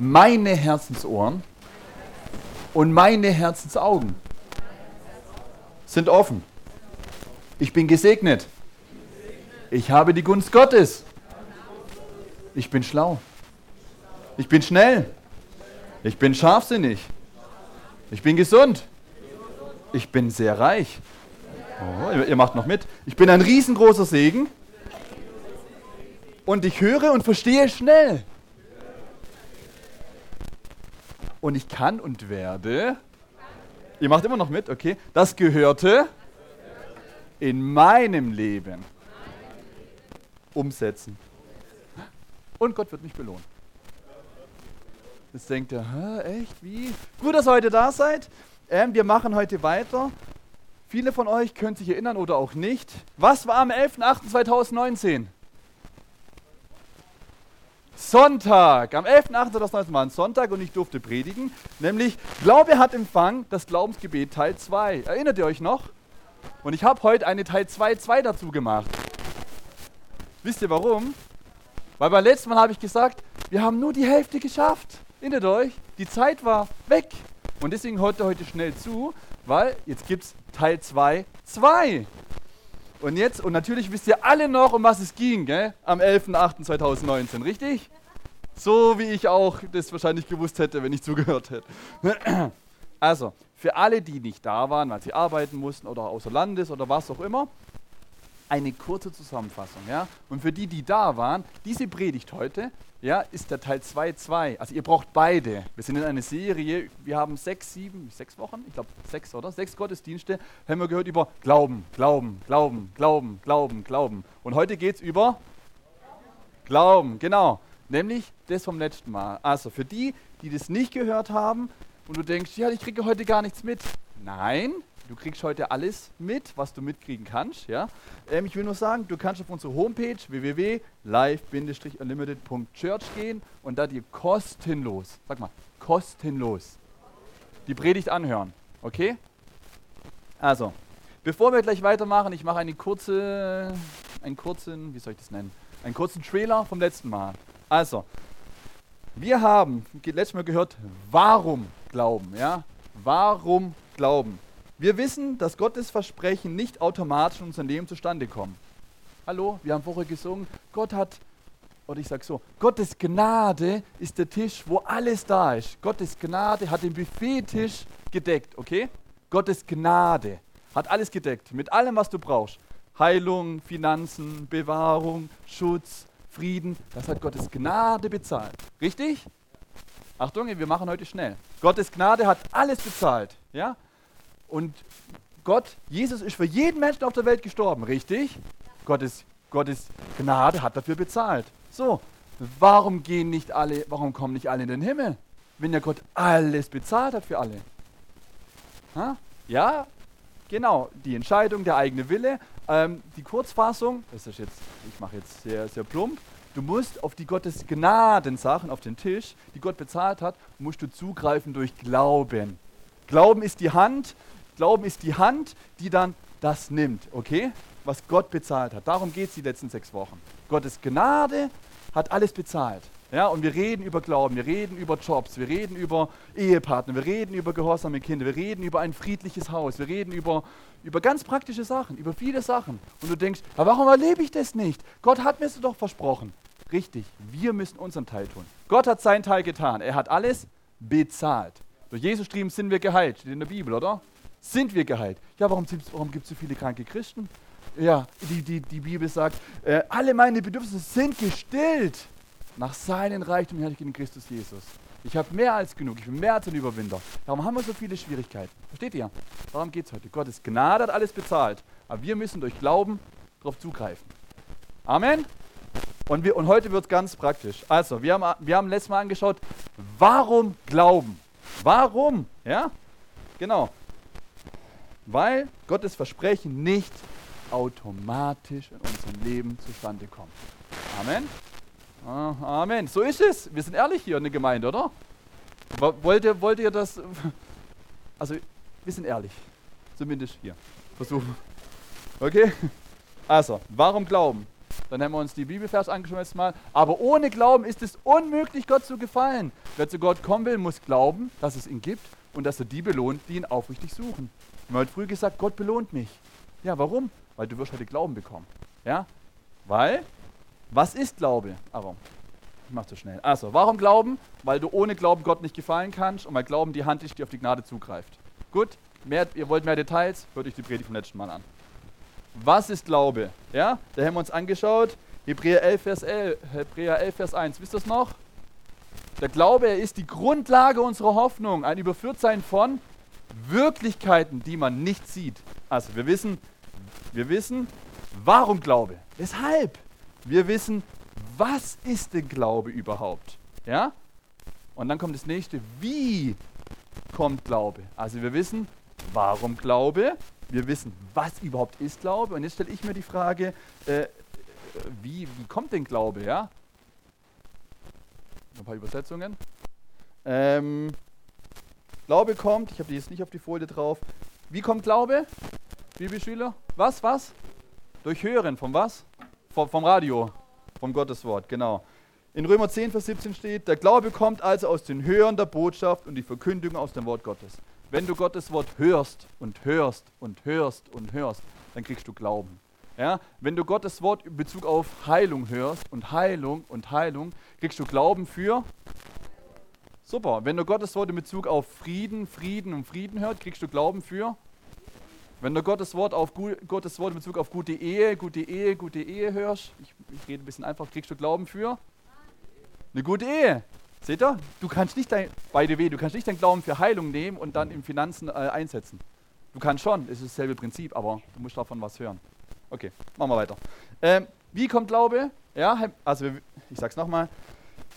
meine Herzensohren und meine Herzensaugen sind offen. Ich bin gesegnet. Ich habe die Gunst Gottes. Ich bin schlau. Ich bin schnell. Ich bin scharfsinnig. Ich bin gesund. Ich bin sehr reich. Oh, ihr, ihr macht noch mit. Ich bin ein riesengroßer Segen. Und ich höre und verstehe schnell. Und ich kann und werde. Ihr macht immer noch mit, okay? Das gehörte in meinem Leben umsetzen. Und Gott wird mich belohnen. Jetzt denkt ihr, Hä, echt, wie? Gut, dass ihr heute da seid. Ähm, wir machen heute weiter. Viele von euch können sich erinnern oder auch nicht. Was war am 11.08.2019? Sonntag. Am 11.08.2019 war ein Sonntag und ich durfte predigen. Nämlich, Glaube hat Empfang, das Glaubensgebet Teil 2. Erinnert ihr euch noch? Und ich habe heute eine Teil 2 2 dazu gemacht. Wisst ihr warum? Weil beim letzten Mal habe ich gesagt, wir haben nur die Hälfte geschafft. Erinnert euch? Die Zeit war weg. Und deswegen heute heute schnell zu, weil jetzt gibt es Teil 2 2. Und jetzt, und natürlich wisst ihr alle noch, um was es ging, gell? am 11.08.2019, richtig? So wie ich auch das wahrscheinlich gewusst hätte, wenn ich zugehört hätte. Also, für alle, die nicht da waren, weil sie arbeiten mussten oder außer Landes oder was auch immer, eine kurze Zusammenfassung. Ja? Und für die, die da waren, diese Predigt heute ja, ist der Teil 2.2. Also ihr braucht beide. Wir sind in einer Serie, wir haben sechs, sieben, sechs Wochen, ich glaube sechs, oder? Sechs Gottesdienste, haben wir gehört über Glauben, Glauben, Glauben, Glauben, Glauben, Glauben. Und heute geht es über Glauben, genau. Nämlich das vom letzten Mal. Also für die, die das nicht gehört haben und du denkst, ja, ich kriege heute gar nichts mit. Nein, Du kriegst heute alles mit, was du mitkriegen kannst. Ja? Ähm, ich will nur sagen, du kannst auf unsere Homepage www.live-unlimited.church gehen und da dir kostenlos, sag mal, kostenlos die Predigt anhören. Okay? Also, bevor wir gleich weitermachen, ich mache eine kurze, einen kurzen, wie soll ich das nennen? Einen kurzen Trailer vom letzten Mal. Also, wir haben letztes Mal gehört, warum glauben, ja? Warum glauben? Wir wissen, dass Gottes Versprechen nicht automatisch in unserem Leben zustande kommen. Hallo, wir haben vorher gesungen, Gott hat, oder ich sage so, Gottes Gnade ist der Tisch, wo alles da ist. Gottes Gnade hat den Buffettisch gedeckt, okay? Gottes Gnade hat alles gedeckt, mit allem, was du brauchst. Heilung, Finanzen, Bewahrung, Schutz, Frieden, das hat Gottes Gnade bezahlt. Richtig? Achtung, wir machen heute schnell. Gottes Gnade hat alles bezahlt, ja? Und Gott, Jesus ist für jeden Menschen auf der Welt gestorben, richtig? Gottes, Gottes Gnade hat dafür bezahlt. So, warum gehen nicht alle, warum kommen nicht alle in den Himmel? Wenn ja Gott alles bezahlt hat für alle. Ha? Ja, genau, die Entscheidung, der eigene Wille. Ähm, die Kurzfassung, das ist jetzt, ich mache jetzt sehr, sehr plump. Du musst auf die Gottes Gnadensachen auf den Tisch, die Gott bezahlt hat, musst du zugreifen durch Glauben. Glauben ist die Hand, Glauben ist die Hand, die dann das nimmt, okay? Was Gott bezahlt hat. Darum geht es die letzten sechs Wochen. Gottes Gnade hat alles bezahlt. Ja, und wir reden über Glauben, wir reden über Jobs, wir reden über Ehepartner, wir reden über gehorsame Kinder, wir reden über ein friedliches Haus, wir reden über, über ganz praktische Sachen, über viele Sachen. Und du denkst, aber warum erlebe ich das nicht? Gott hat mir es doch versprochen. Richtig, wir müssen unseren Teil tun. Gott hat seinen Teil getan. Er hat alles bezahlt. Durch Jesus Striemen sind wir geheilt, steht in der Bibel, oder? Sind wir geheilt. Ja, warum, warum gibt es so viele kranke Christen? Ja, die, die, die Bibel sagt, äh, alle meine Bedürfnisse sind gestillt nach seinen Reichtum und Herrlichkeit in Christus Jesus. Ich habe mehr als genug, ich bin mehr als ein Überwinder. Warum haben wir so viele Schwierigkeiten? Versteht ihr? Darum geht es heute. Gottes Gnade hat alles bezahlt, aber wir müssen durch Glauben darauf zugreifen. Amen. Und, wir, und heute wird es ganz praktisch. Also, wir haben, wir haben letztes Mal angeschaut, warum glauben? Warum? Ja? Genau weil Gottes Versprechen nicht automatisch in unserem Leben zustande kommt. Amen. Ah, Amen. So ist es. Wir sind ehrlich hier in der Gemeinde, oder? Wollt ihr, wollt ihr das? Also, wir sind ehrlich. Zumindest hier. Versuchen. Okay? Also, warum glauben? Dann haben wir uns die Bibelvers angeschaut jetzt mal. Aber ohne Glauben ist es unmöglich, Gott zu gefallen. Wer zu Gott kommen will, muss glauben, dass es ihn gibt und dass er die belohnt, die ihn aufrichtig suchen. Wir haben heute früh gesagt, Gott belohnt mich. Ja, warum? Weil du wirst heute Glauben bekommen. Ja? Weil, was ist Glaube? Aber ich mach zu schnell. Also, warum Glauben? Weil du ohne Glauben Gott nicht gefallen kannst und weil Glauben die Hand ist, die auf die Gnade zugreift. Gut, mehr, ihr wollt mehr Details? Hört euch die Predigt vom letzten Mal an. Was ist Glaube? Ja, da haben wir uns angeschaut. Hebräer 11, Vers 11, Hebräer 11, Vers 1. Wisst ihr es noch? Der Glaube ist die Grundlage unserer Hoffnung, ein Überführtsein von Wirklichkeiten, die man nicht sieht. Also wir wissen, wir wissen, warum Glaube? Weshalb? Wir wissen, was ist denn Glaube überhaupt? Ja? Und dann kommt das nächste, wie kommt Glaube? Also wir wissen, warum Glaube? Wir wissen, was überhaupt ist Glaube. Und jetzt stelle ich mir die Frage, äh, wie, wie kommt denn Glaube? Ja? Ein paar Übersetzungen. Ähm, Glaube kommt, ich habe die jetzt nicht auf die Folie drauf. Wie kommt Glaube? Bibelschüler? Was, was? Durch Hören, vom was? Vom, vom Radio, vom Gotteswort, genau. In Römer 10, Vers 17 steht, der Glaube kommt also aus den Hören der Botschaft und die Verkündigung aus dem Wort Gottes. Wenn du Gottes Wort hörst und hörst und hörst und hörst, dann kriegst du Glauben. Ja? Wenn du Gottes Wort in Bezug auf Heilung hörst und Heilung und Heilung, kriegst du Glauben für Super. Wenn du Gottes Wort in Bezug auf Frieden, Frieden und Frieden hört, kriegst du Glauben für. Wenn du Gottes Wort, auf Gottes Wort in Bezug auf gute Ehe, gute Ehe, gute Ehe hörst, ich, ich rede ein bisschen einfach, kriegst du Glauben für eine gute Ehe. Seht ihr? Du kannst nicht dein, by the way, du kannst nicht deinen Glauben für Heilung nehmen und dann in Finanzen äh, einsetzen. Du kannst schon, es ist dasselbe Prinzip, aber du musst davon was hören. Okay, machen wir weiter. Ähm, wie kommt Glaube? Ja, also ich sag's nochmal.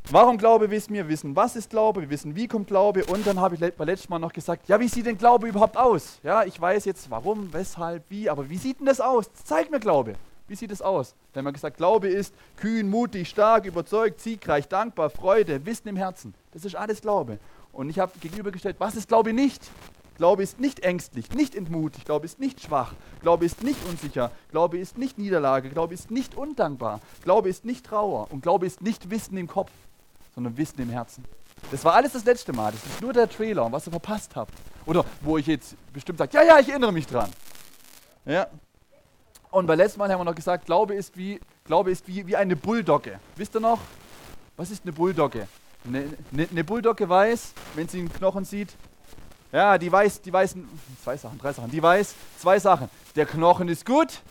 Warum Glaube wissen wir? Wir wissen, was ist Glaube, wir wissen, wie kommt Glaube und dann habe ich beim letzten Mal noch gesagt, ja, wie sieht denn Glaube überhaupt aus? Ja, ich weiß jetzt warum, weshalb, wie, aber wie sieht denn das aus? Zeig mir Glaube. Wie sieht es aus? Da haben wir gesagt, Glaube ist kühn, mutig, stark, überzeugt, siegreich, dankbar, Freude, Wissen im Herzen. Das ist alles Glaube. Und ich habe gegenübergestellt, was ist Glaube nicht? Glaube ist nicht ängstlich, nicht entmutigt, Glaube ist nicht schwach, Glaube ist nicht unsicher, Glaube ist nicht Niederlage, Glaube ist nicht undankbar, Glaube ist nicht Trauer und Glaube ist nicht Wissen im Kopf, sondern Wissen im Herzen. Das war alles das letzte Mal, das ist nur der Trailer, was ihr verpasst habt. Oder wo ich jetzt bestimmt sage, ja, ja, ich erinnere mich dran. Ja, und beim letzten Mal haben wir noch gesagt, Glaube ist wie, Glaube ist wie, wie eine Bulldogge. Wisst ihr noch? Was ist eine Bulldogge? Eine, eine, eine Bulldogge weiß, wenn sie einen Knochen sieht, ja, die weiß, die weiß, zwei Sachen, drei Sachen, die weiß zwei Sachen. Der Knochen ist gut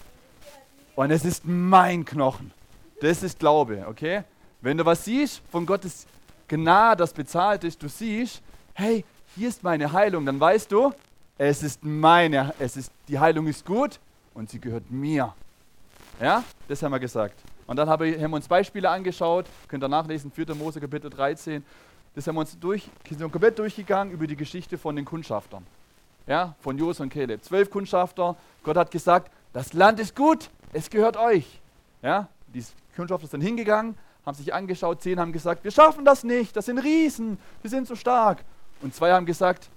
und es ist mein Knochen. Das ist Glaube, okay? Wenn du was siehst, von Gottes Gnade, das bezahlt ist, du siehst, hey, hier ist meine Heilung, dann weißt du, es ist meine, es ist, die Heilung ist gut, und sie gehört mir. Ja, das haben wir gesagt. Und dann haben wir uns Beispiele angeschaut, könnt ihr nachlesen, 4. Mose Kapitel 13. Das haben wir uns durch, sind komplett durchgegangen über die Geschichte von den Kundschaftern. Ja, von Jos und Caleb. Zwölf Kundschafter. Gott hat gesagt, das Land ist gut, es gehört euch. Ja, die Kundschafter sind hingegangen, haben sich angeschaut, zehn haben gesagt, wir schaffen das nicht, das sind Riesen, wir sind so stark. Und zwei haben gesagt,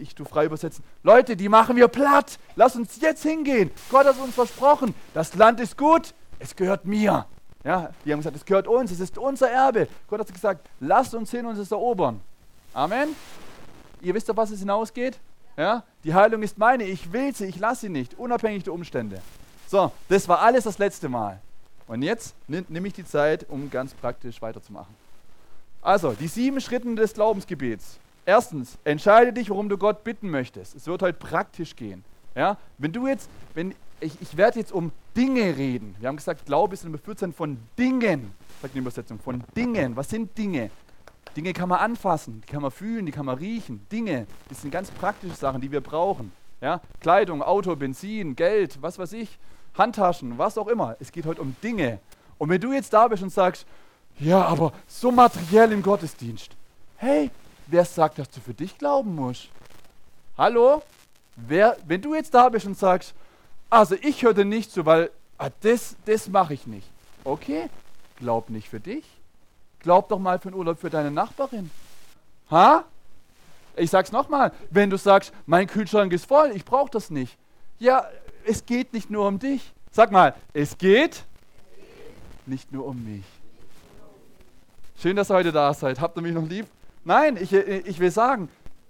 ich tu frei übersetzen, Leute, die machen wir platt. Lass uns jetzt hingehen. Gott hat uns versprochen, das Land ist gut, es gehört mir. Ja, die haben gesagt, es gehört uns, es ist unser Erbe. Gott hat gesagt, lasst uns hin und es erobern. Amen. Ihr wisst doch, was es hinausgeht? Ja? Die Heilung ist meine, ich will sie, ich lasse sie nicht, unabhängig der Umstände. So, das war alles das letzte Mal. Und jetzt nehme ich die Zeit, um ganz praktisch weiterzumachen. Also, die sieben Schritte des Glaubensgebets. Erstens, entscheide dich, worum du Gott bitten möchtest. Es wird heute praktisch gehen. Ja? Wenn du jetzt, wenn ich, ich werde jetzt um Dinge reden. Wir haben gesagt, Glaube ist ein Befürzen von Dingen. Sagt die Übersetzung, von Dingen. Was sind Dinge? Dinge kann man anfassen, die kann man fühlen, die kann man riechen. Dinge, das sind ganz praktische Sachen, die wir brauchen. Ja? Kleidung, Auto, Benzin, Geld, was weiß ich, Handtaschen, was auch immer. Es geht heute um Dinge. Und wenn du jetzt da bist und sagst, ja, aber so materiell im Gottesdienst. Hey, Wer sagt, dass du für dich glauben musst? Hallo? Wer, wenn du jetzt da bist und sagst, also ich höre dir nicht zu, weil ah, das, das mache ich nicht. Okay, glaub nicht für dich. Glaub doch mal für den Urlaub für deine Nachbarin. Ha? Ich sag's nochmal, wenn du sagst, mein Kühlschrank ist voll, ich brauche das nicht. Ja, es geht nicht nur um dich. Sag mal, es geht nicht nur um mich. Schön, dass ihr heute da seid. Habt ihr mich noch lieb? Nein, ich, ich will sagen,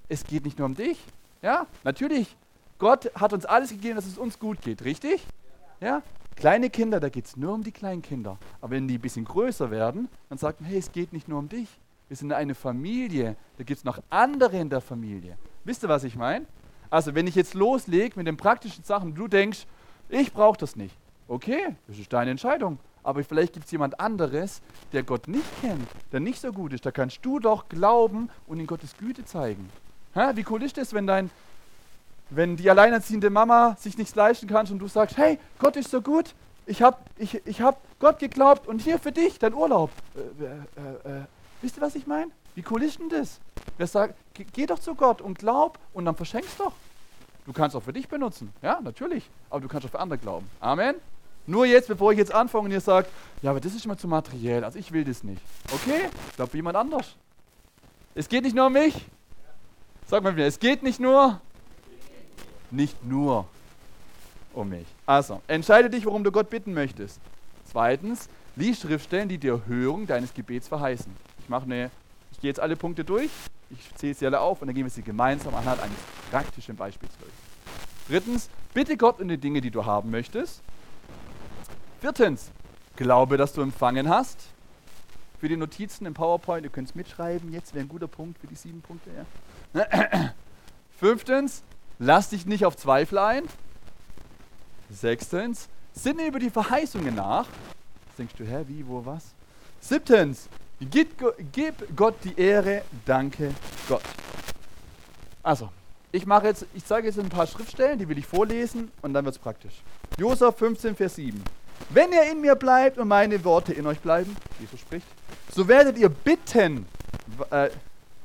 es geht nicht nur um dich. Ja, natürlich. Gott hat uns alles gegeben, dass es uns gut geht, richtig? Ja, kleine Kinder, da geht es nur um die kleinen Kinder. Aber wenn die ein bisschen größer werden, dann sagt man, hey, es geht nicht nur um dich. Wir sind eine Familie. Da gibt es noch andere in der Familie. Wisst ihr, was ich meine? Also, wenn ich jetzt loslege mit den praktischen Sachen, du denkst, ich brauche das nicht. Okay, das ist deine Entscheidung. Aber vielleicht gibt es jemand anderes, der Gott nicht kennt, der nicht so gut ist. Da kannst du doch glauben und in Gottes Güte zeigen. Hä? Wie cool ist das, wenn dein, wenn die alleinerziehende Mama sich nichts leisten kann und du sagst, hey, Gott ist so gut, ich habe ich, ich hab Gott geglaubt und hier für dich dein Urlaub. Äh, äh, äh, wisst ihr, was ich meine? Wie cool ist denn das? Wer sagt, geh doch zu Gott und glaub und dann verschenkst doch. Du kannst auch für dich benutzen, ja, natürlich, aber du kannst auch für andere glauben. Amen. Nur jetzt, bevor ich jetzt anfange und ihr sagt, ja, aber das ist immer zu materiell, also ich will das nicht. Okay, ich glaube für jemand anders. Es geht nicht nur um mich. Sag mal wieder, es geht nicht nur, nicht nur um mich. Also, entscheide dich, worum du Gott bitten möchtest. Zweitens, lies Schriftstellen, die dir Hörung deines Gebets verheißen. Ich mache eine, ich gehe jetzt alle Punkte durch, ich zähle sie alle auf und dann gehen wir sie gemeinsam anhand eines praktischen Beispiels durch. Drittens, bitte Gott um die Dinge, die du haben möchtest. Viertens, glaube, dass du empfangen hast. Für die Notizen im PowerPoint, ihr könnt es mitschreiben, jetzt wäre ein guter Punkt für die sieben Punkte. Ja. Fünftens, lass dich nicht auf Zweifel ein. Sechstens, sinne über die Verheißungen nach. Jetzt denkst du, hä, wie, wo, was? Siebtens, gib, Gott die Ehre, danke Gott. Also, ich mache jetzt, ich zeige jetzt ein paar Schriftstellen, die will ich vorlesen und dann wird es praktisch. Josef 15, Vers 7. Wenn ihr in mir bleibt und meine Worte in euch bleiben, Jesus spricht, so werdet ihr bitten, äh,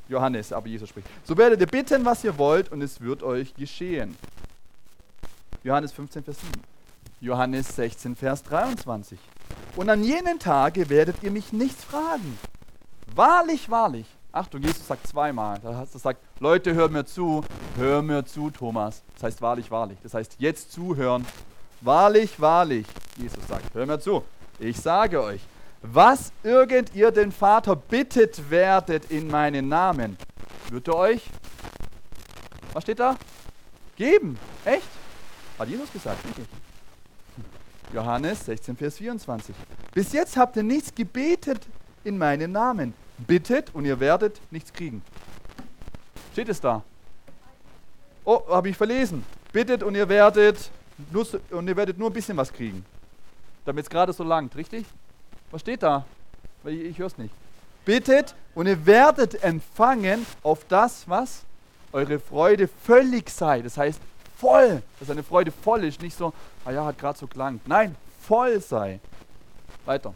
Johannes, aber Jesus spricht, so werdet ihr bitten, was ihr wollt und es wird euch geschehen. Johannes 15, Vers 7. Johannes 16, Vers 23. Und an jenen Tage werdet ihr mich nichts fragen. Wahrlich, wahrlich. Achtung, Jesus sagt zweimal. Das sagt, Leute, hört mir zu, hör mir zu, Thomas. Das heißt wahrlich, wahrlich. Das heißt jetzt zuhören Wahrlich, wahrlich, Jesus sagt, hör mir zu, ich sage euch, was irgend ihr den Vater bittet werdet in meinen Namen, wird er euch, was steht da? Geben. Echt? Hat Jesus gesagt, nicht ich. Johannes 16, Vers 24. Bis jetzt habt ihr nichts gebetet in meinen Namen. Bittet und ihr werdet nichts kriegen. Steht es da? Oh, habe ich verlesen. Bittet und ihr werdet nur, und ihr werdet nur ein bisschen was kriegen. Damit es gerade so langt, richtig? Was steht da? Ich, ich höre es nicht. Bittet und ihr werdet empfangen auf das, was eure Freude völlig sei. Das heißt voll, dass eine Freude voll ist, nicht so, ah ja, hat gerade so klang. Nein, voll sei. Weiter.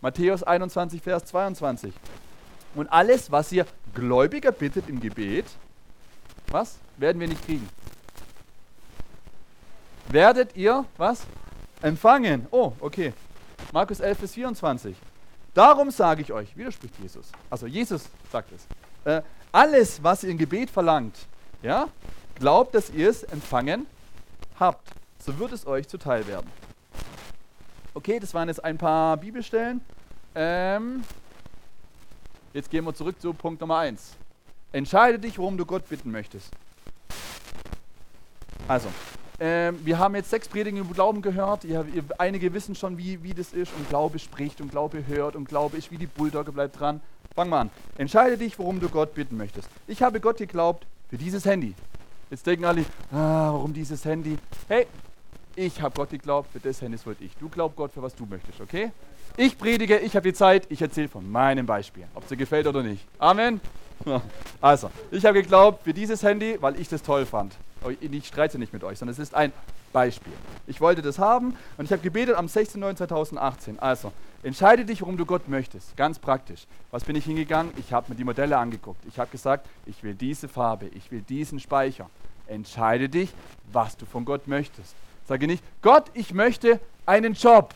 Matthäus 21, Vers 22. Und alles, was ihr Gläubiger bittet im Gebet, was? Werden wir nicht kriegen werdet ihr, was? Empfangen. Oh, okay. Markus 11 bis 24. Darum sage ich euch, widerspricht Jesus. Also Jesus sagt es. Äh, alles, was ihr im Gebet verlangt, ja, glaubt, dass ihr es empfangen habt. So wird es euch zuteil werden. Okay, das waren jetzt ein paar Bibelstellen. Ähm, jetzt gehen wir zurück zu Punkt Nummer 1. Entscheide dich, worum du Gott bitten möchtest. Also, ähm, wir haben jetzt sechs Predigten über Glauben gehört. Ihr, ihr, einige wissen schon, wie, wie das ist. Und Glaube spricht und Glaube hört und Glaube ist wie die Bulldogge, bleibt dran. Fang mal an. Entscheide dich, worum du Gott bitten möchtest. Ich habe Gott geglaubt für dieses Handy. Jetzt denken alle, ah, warum dieses Handy? Hey, ich habe Gott geglaubt, für das Handy wollte ich. Du glaubst Gott für was du möchtest, okay? Ich predige, ich habe die Zeit, ich erzähle von meinem Beispiel, ob es dir gefällt oder nicht. Amen. Also, ich habe geglaubt für dieses Handy, weil ich das toll fand. Ich streite nicht mit euch, sondern es ist ein Beispiel. Ich wollte das haben und ich habe gebetet am 16.09.2018. Also, entscheide dich, worum du Gott möchtest. Ganz praktisch. Was bin ich hingegangen? Ich habe mir die Modelle angeguckt. Ich habe gesagt, ich will diese Farbe, ich will diesen Speicher. Entscheide dich, was du von Gott möchtest. Sage nicht, Gott, ich möchte einen Job.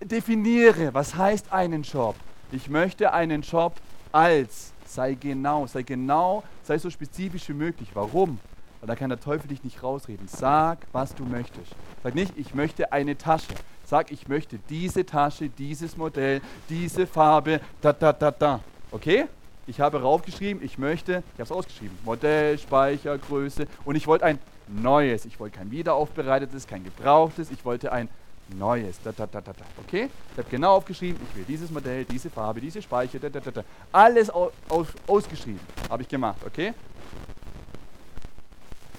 Definiere, was heißt einen Job? Ich möchte einen Job als. Sei genau, sei genau, sei so spezifisch wie möglich. Warum? Weil da kann der Teufel dich nicht rausreden. Sag, was du möchtest. Sag nicht, ich möchte eine Tasche. Sag, ich möchte diese Tasche, dieses Modell, diese Farbe, da, da, da, da. Okay? Ich habe raufgeschrieben, ich möchte, ich habe es ausgeschrieben, Modell, Speicher, Größe und ich wollte ein neues. Ich wollte kein wiederaufbereitetes, kein gebrauchtes, ich wollte ein neues. Da, da, da, da, da. Okay? Ich habe genau aufgeschrieben, ich will dieses Modell, diese Farbe, diese Speicher, da, da, da, da. alles aus, aus, ausgeschrieben. Habe ich gemacht, okay?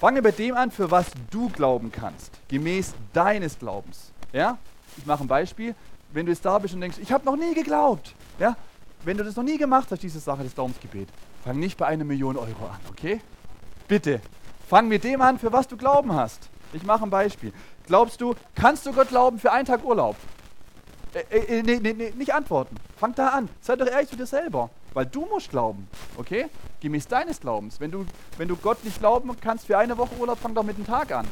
Fange bei dem an, für was du glauben kannst, gemäß deines Glaubens. Ja? Ich mache ein Beispiel. Wenn du jetzt da bist und denkst, ich habe noch nie geglaubt, ja? wenn du das noch nie gemacht hast, diese Sache des Glaubensgebet, fang nicht bei einer Million Euro an, okay? Bitte, fang mit dem an, für was du Glauben hast. Ich mache ein Beispiel. Glaubst du, kannst du Gott glauben für einen Tag Urlaub? Äh, äh, nee, nee, nee, nicht antworten. Fang da an. Sei doch ehrlich zu dir selber. Weil du musst glauben, okay? Gemäß deines Glaubens. Wenn du, wenn du Gott nicht glauben kannst für eine Woche Urlaub, fang doch mit einem Tag an.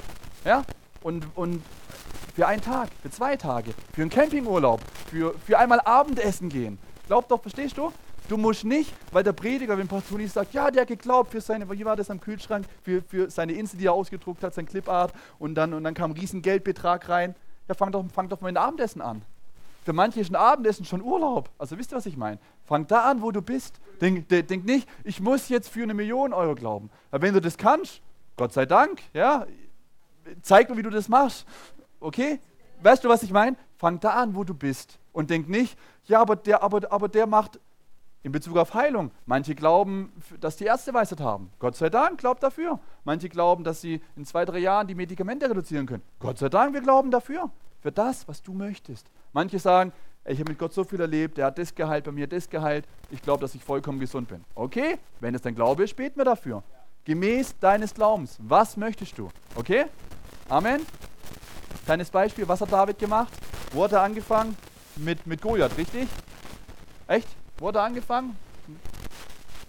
Ja? Und, und für einen Tag, für zwei Tage, für einen Campingurlaub, für, für einmal Abendessen gehen. Glaub doch, verstehst du? Du musst nicht, weil der Prediger, wenn Pastor sagt, ja, der hat geglaubt für seine, wie war das am Kühlschrank, für, für seine Insel, die er ausgedruckt hat, sein Clipart und dann, und dann kam ein riesen Geldbetrag rein. Ja, fang doch, fang doch mal ein Abendessen an. Für manche ist ein Abendessen schon Urlaub. Also wisst ihr, was ich meine? Fang da an, wo du bist. Denk, denk nicht, ich muss jetzt für eine Million Euro glauben. Aber wenn du das kannst, Gott sei Dank, ja, zeig mir, wie du das machst. Okay? Weißt du, was ich meine? Fang da an, wo du bist. Und denk nicht, ja, aber der, aber, aber der macht in Bezug auf Heilung. Manche glauben, dass die Ärzte Weisheit haben. Gott sei Dank, glaubt dafür. Manche glauben, dass sie in zwei, drei Jahren die Medikamente reduzieren können. Gott sei Dank, wir glauben dafür. Für das, was du möchtest. Manche sagen, ich habe mit Gott so viel erlebt, der hat das geheilt, bei mir das geheilt. Ich glaube, dass ich vollkommen gesund bin. Okay, wenn es dein Glaube ist, beten wir dafür. Gemäß deines Glaubens. Was möchtest du? Okay? Amen. Kleines Beispiel, was hat David gemacht? Wo hat er angefangen? Mit, mit Goliath, richtig? Echt? Wo hat er angefangen?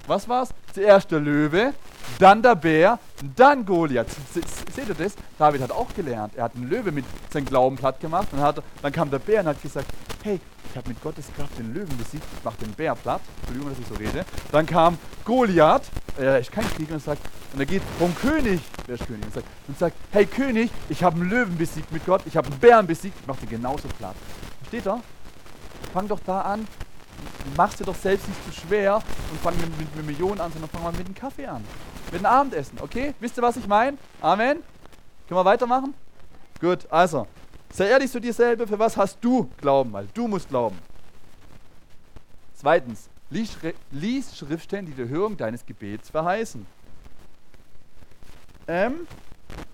Was war's? Zuerst der Löwe, dann der Bär, dann Goliath. Seht ihr das? David hat auch gelernt. Er hat einen Löwe mit seinem Glauben platt gemacht. Und hat, dann kam der Bär und hat gesagt, hey, ich habe mit Gottes Kraft den Löwen besiegt, ich mache den Bär platt. Entschuldigung, dass ich so rede. Dann kam Goliath, er ist kein Krieger und sagt, und er geht vom König, wer ist König, und sagt, und sagt hey König, ich habe einen Löwen besiegt mit Gott, ich habe einen Bären besiegt, ich mache den genauso platt. Versteht er? Fang doch da an, mach dir doch selbst nicht zu schwer und fang mit, mit, mit Millionen an, sondern fang mal mit einem Kaffee an. Mit einem Abendessen, okay? Wisst ihr, was ich meine? Amen? Können wir weitermachen? Gut, also, sei ehrlich zu dir selber, für was hast du Glauben? Weil du musst glauben. Zweitens, lies, lies Schriftstellen, die die Erhörung deines Gebets verheißen. Ähm,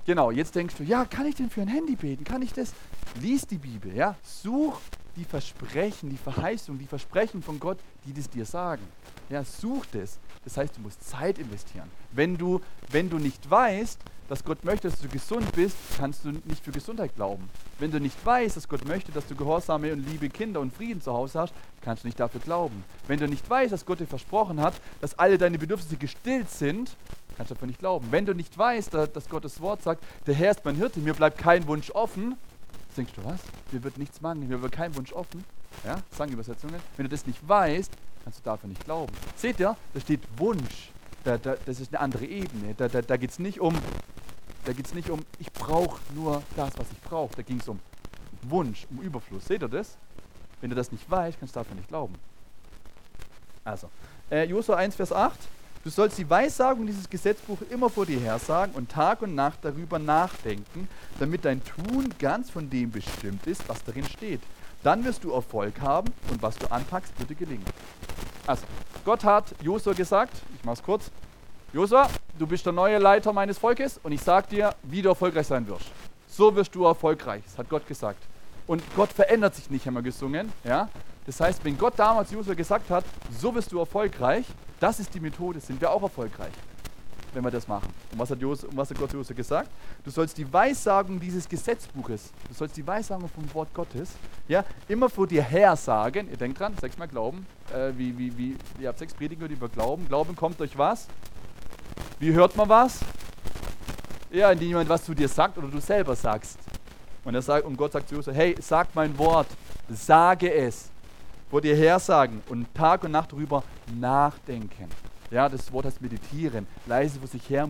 genau, jetzt denkst du, ja, kann ich denn für ein Handy beten? Kann ich das? Lies die Bibel, ja? Such die Versprechen, die Verheißung, die Versprechen von Gott, die das dir sagen. Ja, such das. Das heißt, du musst Zeit investieren. Wenn du, wenn du nicht weißt, dass Gott möchte, dass du gesund bist, kannst du nicht für Gesundheit glauben. Wenn du nicht weißt, dass Gott möchte, dass du gehorsame und liebe Kinder und Frieden zu Hause hast, kannst du nicht dafür glauben. Wenn du nicht weißt, dass Gott dir versprochen hat, dass alle deine Bedürfnisse gestillt sind, kannst du dafür nicht glauben. Wenn du nicht weißt, dass Gottes Wort sagt, der Herr ist mein Hirte, mir bleibt kein Wunsch offen, denkst du was? Mir wird nichts mangeln, mir wird kein Wunsch offen. Ja, Sangübersetzungen. Wenn du das nicht weißt, kannst du dafür nicht glauben. Seht ihr, da steht Wunsch. Da, da, das ist eine andere Ebene. Da, da, da geht es nicht um, da geht's nicht um, ich brauche nur das, was ich brauche. Da ging es um Wunsch, um Überfluss. Seht ihr das? Wenn du das nicht weißt, kannst du dafür nicht glauben. Also, äh, Josua 1, Vers 8. Du sollst die Weissagung dieses Gesetzbuch immer vor dir hersagen und Tag und Nacht darüber nachdenken, damit dein Tun ganz von dem bestimmt ist, was darin steht. Dann wirst du Erfolg haben und was du anpackst, wird dir gelingen. Also, Gott hat Josua gesagt, ich mach's kurz, Josua, du bist der neue Leiter meines Volkes und ich sag dir, wie du erfolgreich sein wirst. So wirst du erfolgreich, das hat Gott gesagt. Und Gott verändert sich nicht, haben wir gesungen. Ja? Das heißt, wenn Gott damals Josua gesagt hat, so wirst du erfolgreich, das ist die Methode, sind wir auch erfolgreich, wenn wir das machen. Und was hat, Josua, was hat Gott Josua gesagt? Du sollst die Weissagung dieses Gesetzbuches, du sollst die Weissagung vom Wort Gottes, ja, immer vor dir her sagen. Ihr denkt dran, sechsmal Glauben. Äh, wie, wie, wie, ihr habt sechs Predigen über Glauben. Glauben kommt durch was? Wie hört man was? Ja, indem jemand was zu dir sagt oder du selber sagst. Und, er sagt, und Gott sagt zu Josua, hey, sag mein Wort, sage es vor dir hersagen und Tag und Nacht darüber nachdenken. Ja, das Wort heißt meditieren, leise vor sich her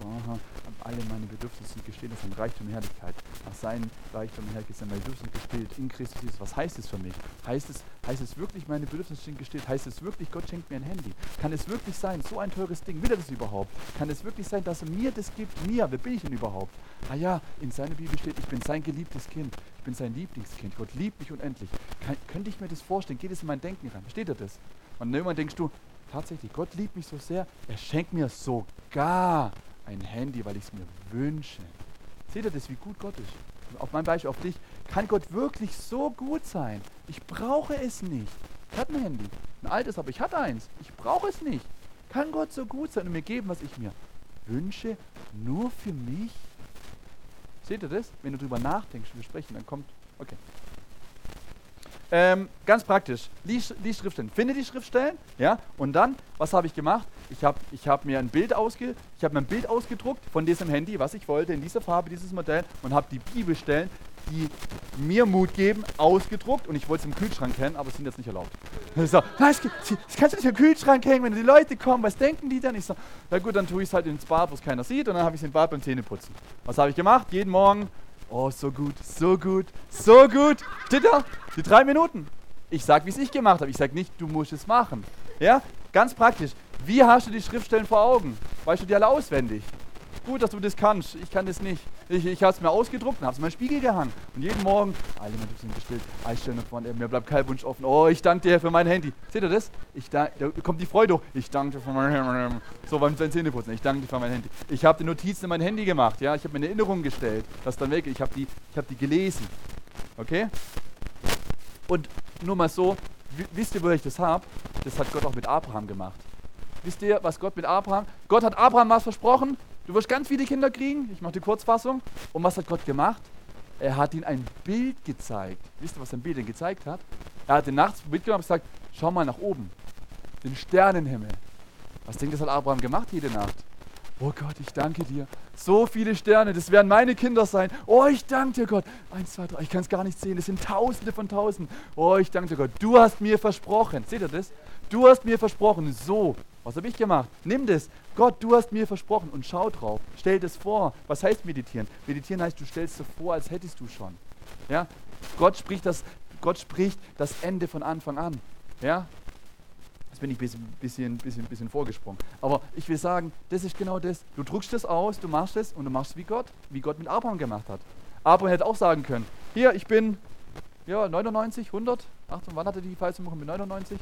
aha, alle meine Bedürfnisse sind gestillt, ein Reichtum und Herrlichkeit. Nach seinem Reichtum und Herrlichkeit sind meine Bedürfnisse gestillt in Christus Jesus. Was heißt es für mich? Heißt es, heißt es wirklich, meine Bedürfnisse sind gestillt? Heißt es wirklich, Gott schenkt mir ein Handy? Kann es wirklich sein, so ein teures Ding, will er das überhaupt? Kann es wirklich sein, dass er mir das gibt? Mir, wer bin ich denn überhaupt? Ah ja, in seiner Bibel steht, ich bin sein geliebtes Kind. Ich bin sein Lieblingskind. Gott liebt mich unendlich. Kann, könnte ich mir das vorstellen? Geht es in mein Denken rein? Versteht ihr das? Und irgendwann denkst du, tatsächlich, Gott liebt mich so sehr, er schenkt mir sogar ein Handy, weil ich es mir wünsche. Seht ihr das, wie gut Gott ist? Auf mein Beispiel, auf dich. Kann Gott wirklich so gut sein? Ich brauche es nicht. Ich hatte ein Handy. Ein altes, aber ich hatte eins. Ich brauche es nicht. Kann Gott so gut sein und mir geben, was ich mir wünsche, nur für mich? Seht ihr das? Wenn du darüber nachdenkst, wir sprechen, dann kommt. Okay. Ähm, ganz praktisch, lies, lies Schriftstellen. Finde die Schriftstellen, ja, und dann, was habe ich gemacht? Ich habe ich hab mir ein Bild ich habe mir ein Bild ausgedruckt von diesem Handy, was ich wollte, in dieser Farbe, dieses Modell, und habe die Bibelstellen, die mir Mut geben, ausgedruckt. Und ich wollte es im Kühlschrank hängen, aber es sind jetzt nicht erlaubt. So, das, das kannst du nicht im Kühlschrank hängen, wenn die Leute kommen, was denken die dann? Ich so, na gut, dann tue ich es halt ins Bad, wo es keiner sieht, und dann habe ich es im Bad beim Zähneputzen. Was habe ich gemacht? Jeden Morgen Oh, so gut, so gut, so gut. Da? Die drei Minuten. Ich sag, wie es ich gemacht habe. Ich sag nicht, du musst es machen. Ja? Ganz praktisch. Wie hast du die Schriftstellen vor Augen? Weißt du die alle auswendig? Gut, dass du das kannst. Ich kann das nicht. Ich, ich habe es mir ausgedruckt und habe es in meinen Spiegel gehangen. Und jeden Morgen, alle meine sind gestillt, Einstellung von mir bleibt kein Wunsch offen. Oh, ich danke dir für mein Handy. Seht ihr das? Ich da kommt die Freude hoch. Ich danke dir für mein Handy. So beim Zähneputzen. Ich danke dir für mein Handy. Ich habe die Notizen in mein Handy gemacht. Ja, ich habe mir eine Erinnerung gestellt, das dann weg. Ich habe die, hab die gelesen. Okay? Und nur mal so, wisst ihr, wo ich das habe? Das hat Gott auch mit Abraham gemacht. Wisst ihr, was Gott mit Abraham? Gott hat Abraham was versprochen Du wirst ganz viele Kinder kriegen. Ich mache die Kurzfassung. Und was hat Gott gemacht? Er hat ihnen ein Bild gezeigt. Wisst ihr, was ein Bild denn gezeigt hat? Er hat den nachts mitgenommen und gesagt, schau mal nach oben. Den Sternenhimmel. Was denkt das hat Abraham gemacht jede Nacht? Oh Gott, ich danke dir. So viele Sterne, das werden meine Kinder sein. Oh, ich danke dir, Gott. Eins, zwei, drei, ich kann es gar nicht sehen. Das sind Tausende von Tausenden. Oh, ich danke dir, Gott. Du hast mir versprochen. Seht ihr das? Du hast mir versprochen, so was habe ich gemacht? Nimm das. Gott, du hast mir versprochen und schau drauf. Stell das vor. Was heißt meditieren? Meditieren heißt, du stellst es vor, als hättest du schon. Ja? Gott spricht das, Gott spricht das Ende von Anfang an. Ja? Jetzt bin ich ein bisschen, bisschen, bisschen, vorgesprungen. Aber ich will sagen, das ist genau das. Du druckst das aus, du machst es und du machst es wie Gott, wie Gott mit Abraham gemacht hat. Abraham hätte auch sagen können, hier, ich bin ja, 99, 100, Achtung, wann hatte die Fallsumme mit 99?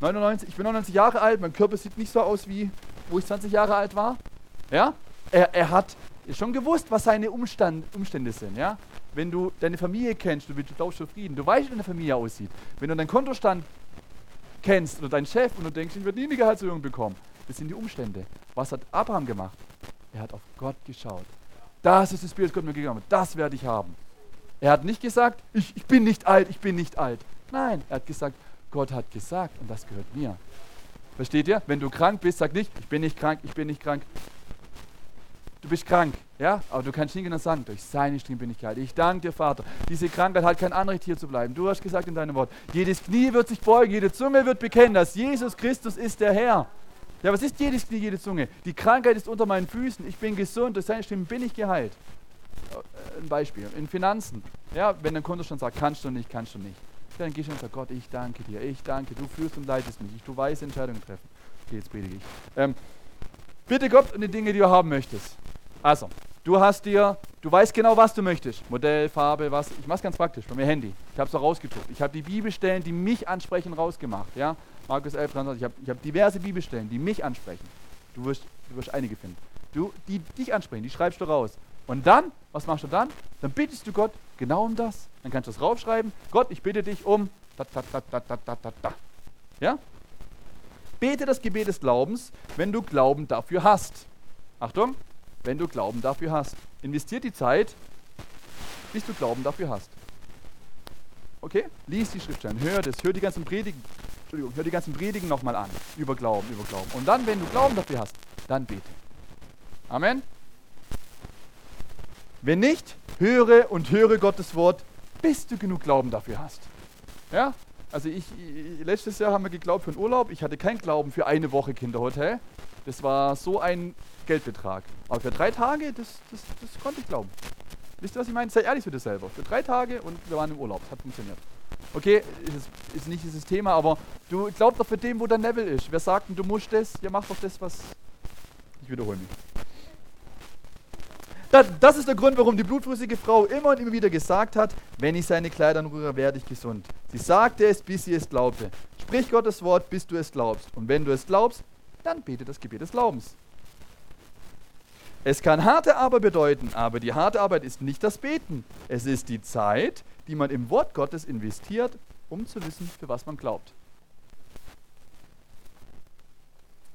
99, ich bin 99 Jahre alt, mein Körper sieht nicht so aus wie, wo ich 20 Jahre alt war. Ja? Er, er hat schon gewusst, was seine Umstand, Umstände sind. Ja? Wenn du deine Familie kennst, du, du glaubst für Frieden, du weißt, wie deine Familie aussieht. Wenn du deinen Kontostand kennst oder deinen Chef und du denkst, ich werde nie eine Gehaltserhöhung bekommen, das sind die Umstände. Was hat Abraham gemacht? Er hat auf Gott geschaut. Das ist das Bild, das Gott mir gegeben hat. Das werde ich haben. Er hat nicht gesagt, ich, ich bin nicht alt, ich bin nicht alt. Nein, er hat gesagt, Gott hat gesagt und das gehört mir. Versteht ihr? Wenn du krank bist, sag nicht, ich bin nicht krank, ich bin nicht krank. Du bist krank, ja? Aber du kannst hingehen und sagen, durch seine Stimme bin ich geheilt. Ich danke dir, Vater. Diese Krankheit hat kein Anrecht, hier zu bleiben. Du hast gesagt in deinem Wort, jedes Knie wird sich beugen, jede Zunge wird bekennen, dass Jesus Christus ist der Herr. Ja, was ist jedes Knie, jede Zunge? Die Krankheit ist unter meinen Füßen. Ich bin gesund, durch seine Stimme bin ich geheilt. Äh, ein Beispiel. In Finanzen. Ja, wenn der Kontostand sagt, kannst du nicht, kannst du nicht dann gehst du und sagst, Gott, ich danke dir, ich danke, du führst und leitest mich, du weißt Entscheidungen treffen. Okay, jetzt predige ich. Ähm, bitte Gott um die Dinge, die du haben möchtest. Also, du hast dir, du weißt genau, was du möchtest. Modell, Farbe, was. Ich mache es ganz praktisch, bei mir Handy. Ich habe es auch rausgedruckt. Ich habe die Bibelstellen, die mich ansprechen, rausgemacht. Ja? Markus 11, 23. Ich habe ich hab diverse Bibelstellen, die mich ansprechen. Du wirst, du wirst einige finden. Du, die dich ansprechen, die schreibst du raus. Und dann, was machst du dann? Dann bittest du Gott genau um das. Dann kannst du es raufschreiben. Gott, ich bitte dich um. Da, da, da, da, da, da, da. Ja? Bete das Gebet des Glaubens, wenn du Glauben dafür hast. Achtung, wenn du Glauben dafür hast. Investier die Zeit, bis du Glauben dafür hast. Okay? Lies die Schriftstellen, hör das, hör die ganzen Predigen, Entschuldigung, hör die ganzen Predigen nochmal an. Über Glauben, über Glauben. Und dann, wenn du Glauben dafür hast, dann bete. Amen. Wenn nicht, höre und höre Gottes Wort, bis du genug Glauben dafür hast. Ja? Also ich, letztes Jahr haben wir geglaubt für einen Urlaub. Ich hatte keinen Glauben für eine Woche Kinderhotel. Das war so ein Geldbetrag. Aber für drei Tage, das, das, das konnte ich glauben. Wisst ihr, was ich meine? Sei ehrlich zu dir selber. Für drei Tage und wir waren im Urlaub. Das hat funktioniert. Okay, ist, ist nicht dieses Thema, aber du glaubst doch für den, wo der Level ist. Wer sagt, du musst das? Ja, mach doch das, was. Ich wiederhole mich. Das ist der Grund, warum die blutflüssige Frau immer und immer wieder gesagt hat, wenn ich seine Kleider anrühre, werde ich gesund. Sie sagte es, bis sie es glaubte. Sprich Gottes Wort, bis du es glaubst. Und wenn du es glaubst, dann bete das Gebet des Glaubens. Es kann harte Arbeit bedeuten, aber die harte Arbeit ist nicht das Beten. Es ist die Zeit, die man im Wort Gottes investiert, um zu wissen, für was man glaubt.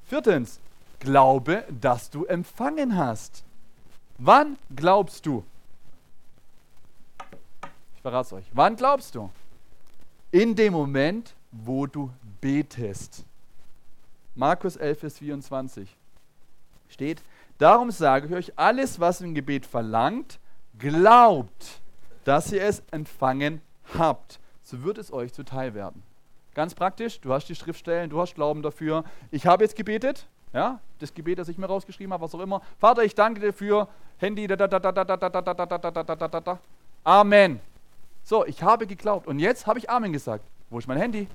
Viertens, glaube, dass du empfangen hast. Wann glaubst du? Ich verrate es euch. Wann glaubst du? In dem Moment, wo du betest. Markus 11, Vers 24 steht, darum sage ich euch, alles, was im Gebet verlangt, glaubt, dass ihr es empfangen habt. So wird es euch zuteil werden. Ganz praktisch, du hast die Schriftstellen, du hast Glauben dafür. Ich habe jetzt gebetet, ja, das Gebet, das ich mir rausgeschrieben habe, was auch immer. Vater, ich danke dir für Handy. Amen. So, ich habe geglaubt. Und jetzt habe ich Amen gesagt. Wo ist mein Handy?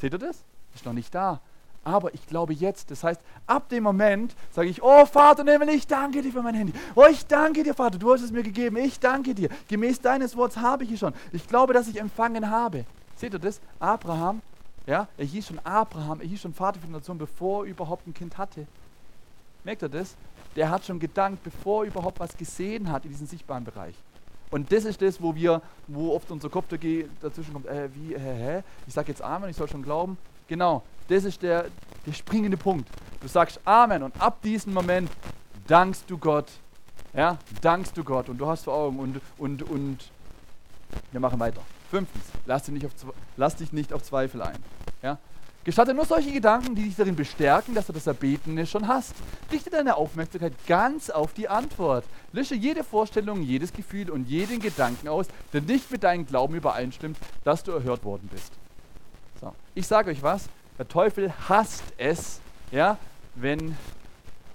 Seht ihr das? Ist noch nicht da. Aber ich glaube jetzt. Das heißt, ab dem Moment sage ich, oh Vater, Himmel, ich danke dir für mein Handy. Oh, ich danke dir, Vater, du hast es mir gegeben. Ich danke dir. Gemäß deines Wortes habe ich es schon. Ich glaube, dass ich empfangen habe. Seht ihr das? Abraham ja, er hieß schon Abraham, er hieß schon Vater für die Nation, bevor er überhaupt ein Kind hatte. Merkt ihr das? Der hat schon gedankt, bevor er überhaupt was gesehen hat in diesem sichtbaren Bereich. Und das ist das, wo wir, wo oft unser Kopf dazwischen kommt, äh, wie, hä, hä? Ich sage jetzt Amen, ich soll schon glauben. Genau, das ist der, der springende Punkt. Du sagst Amen und ab diesem Moment dankst du Gott. Ja, dankst du Gott und du hast vor Augen und, und, und wir machen weiter. Fünftens, lass dich nicht auf, lass dich nicht auf Zweifel ein. Ja? Gestatte nur solche Gedanken, die dich darin bestärken, dass du das Erbetene schon hast. Richte deine Aufmerksamkeit ganz auf die Antwort. Lösche jede Vorstellung, jedes Gefühl und jeden Gedanken aus, der nicht mit deinem Glauben übereinstimmt, dass du erhört worden bist. So. Ich sage euch was, der Teufel hasst es, ja, wenn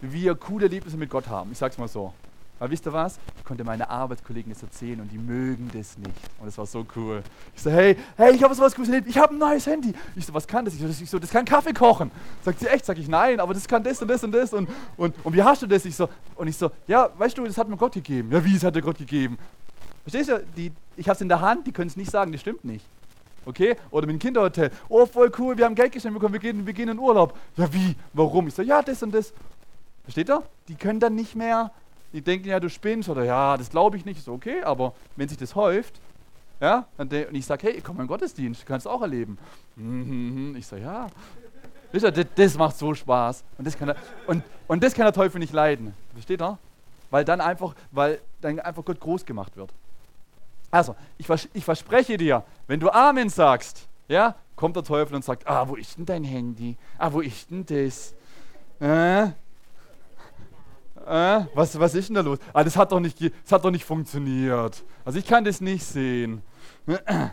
wir coole Erlebnisse mit Gott haben. Ich sage es mal so. Aber wisst ihr was? Ich konnte meine Arbeitskollegen das erzählen und die mögen das nicht. Und das war so cool. Ich so, hey, hey, ich habe was Cooles erlebt. Ich habe ein neues Handy. Ich so, was kann das? Ich so, das, ich so, das kann Kaffee kochen. Sagt sie, echt? Sag ich, nein, aber das kann das und das und das. Und, und, und wie hast du das? Ich so, und ich so, ja, weißt du, das hat mir Gott gegeben. Ja, wie, es hat dir Gott gegeben? Verstehst du? Die, ich habe es in der Hand, die können es nicht sagen, das stimmt nicht. Okay? Oder mit dem Kinderhotel. Oh, voll cool, wir haben Geld geschenkt bekommen, wir gehen, wir gehen in Urlaub. Ja, wie? Warum? Ich so, ja, das und das. Versteht ihr? Die können dann nicht mehr die denken ja, du spinnst oder ja, das glaube ich nicht, ist okay, aber wenn sich das häuft, ja, und ich sage, hey, komm in den Gottesdienst, kannst du auch erleben. Mhm, ich sage, ja. Das, das, macht so Spaß. Und das, kann der, und, und das kann der Teufel nicht leiden. Versteht ihr? Weil dann einfach, weil dann einfach Gott groß gemacht wird. Also, ich, ich verspreche dir, wenn du Amen sagst, ja, kommt der Teufel und sagt, ah, wo ist denn dein Handy? Ah, wo ist denn das? Äh, äh, was, was ist denn da los? Ah, das hat, doch nicht, das hat doch nicht funktioniert. Also ich kann das nicht sehen.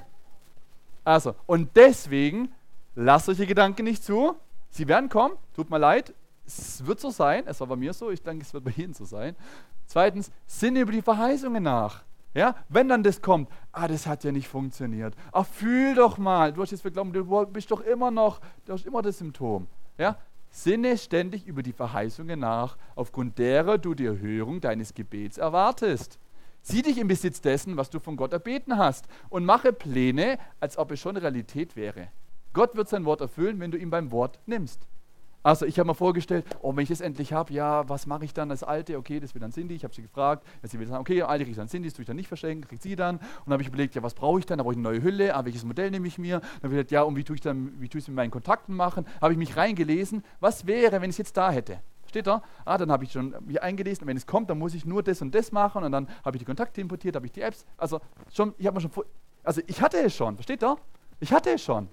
Also, und deswegen, lasst solche Gedanken nicht zu. Sie werden kommen, tut mir leid, es wird so sein, es war bei mir so, ich denke, es wird bei Ihnen so sein. Zweitens, sinne über die Verheißungen nach. Ja, wenn dann das kommt, ah, das hat ja nicht funktioniert. Ach, fühl doch mal, du hast jetzt geglaubt, du bist doch immer noch, du hast immer das Symptom. Ja, Sinne ständig über die Verheißungen nach, aufgrund derer du die Erhörung deines Gebets erwartest. Sieh dich im Besitz dessen, was du von Gott erbeten hast, und mache Pläne, als ob es schon Realität wäre. Gott wird sein Wort erfüllen, wenn du ihn beim Wort nimmst. Also ich habe mir vorgestellt, oh, wenn ich es endlich habe, ja, was mache ich dann als Alte? Okay, das wird dann Cindy. Ich habe sie gefragt. Ja, sie will sagen, okay, Alte kriege ich dann Cindy, das tue ich dann nicht verschenken, kriegt sie dann. Und dann habe ich überlegt, ja, was brauche ich dann? Da brauche ich eine neue Hülle. Ah, welches Modell nehme ich mir? Dann habe ich gesagt, ja, und wie tue ich dann, wie tue ich es mit meinen Kontakten machen? Habe ich mich reingelesen. Was wäre, wenn ich es jetzt da hätte? Steht da? Ah, dann habe ich schon mich eingelesen. Und wenn es kommt, dann muss ich nur das und das machen. Und dann habe ich die Kontakte importiert, habe ich die Apps. Also schon, ich habe mir schon, also ich hatte es schon. Versteht ihr? Ich hatte es schon.